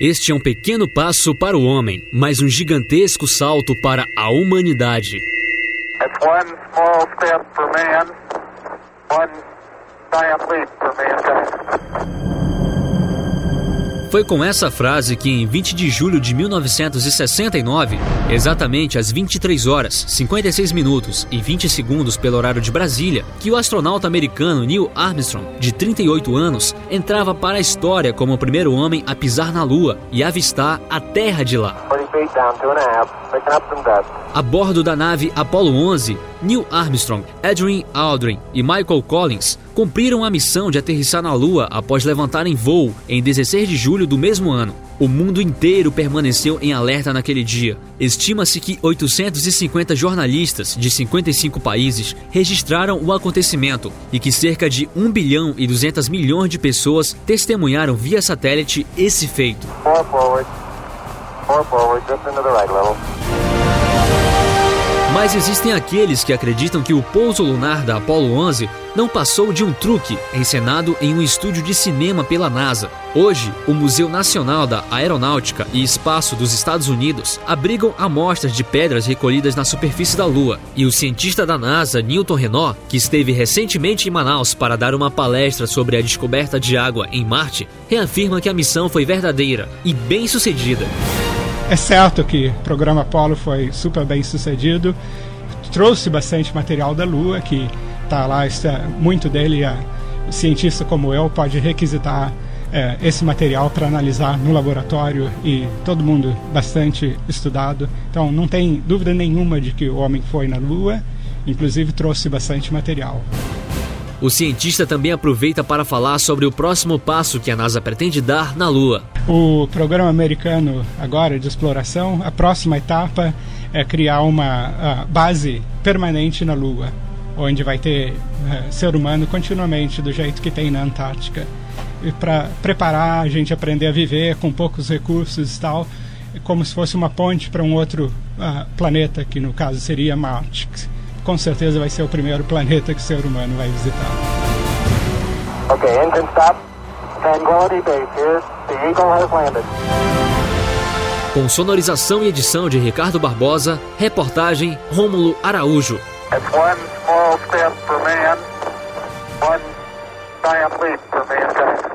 Este é um pequeno passo para o homem, mas um gigantesco salto para a humanidade. Man, Foi com essa frase que, em 20 de julho de 1969, exatamente às 23 horas, 56 minutos e 20 segundos pelo horário de Brasília, que o astronauta americano Neil Armstrong, de 38 anos, entrava para a história como o primeiro homem a pisar na Lua e avistar a Terra de lá. A bordo da nave Apollo 11, Neil Armstrong, Adrian Aldrin e Michael Collins cumpriram a missão de aterrissar na Lua após levantarem voo em 16 de julho do mesmo ano. O mundo inteiro permaneceu em alerta naquele dia. Estima-se que 850 jornalistas de 55 países registraram o acontecimento e que cerca de 1 bilhão e 200 milhões de pessoas testemunharam via satélite esse feito. Mas existem aqueles que acreditam que o pouso lunar da Apollo 11 não passou de um truque encenado em um estúdio de cinema pela NASA. Hoje, o Museu Nacional da Aeronáutica e Espaço dos Estados Unidos abrigam amostras de pedras recolhidas na superfície da Lua. E o cientista da NASA, Newton Renault, que esteve recentemente em Manaus para dar uma palestra sobre a descoberta de água em Marte, reafirma que a missão foi verdadeira e bem sucedida. É certo que o programa Apollo foi super bem sucedido, trouxe bastante material da Lua, que está lá, está, muito dele, a, cientista como eu pode requisitar é, esse material para analisar no laboratório e todo mundo bastante estudado. Então não tem dúvida nenhuma de que o homem foi na Lua, inclusive trouxe bastante material. O cientista também aproveita para falar sobre o próximo passo que a NASA pretende dar na Lua. O programa americano agora de exploração, a próxima etapa é criar uma base permanente na Lua, onde vai ter uh, ser humano continuamente do jeito que tem na Antártica. E para preparar a gente aprender a viver com poucos recursos e tal, como se fosse uma ponte para um outro uh, planeta, que no caso seria Marte com certeza vai ser o primeiro planeta que o ser humano vai visitar. Ok, engine stop. Tranquility Base here. The Eagle has landed. Com sonorização e edição de Ricardo Barbosa, reportagem Rômulo Araújo. It's one small step for man, one giant leap for mankind.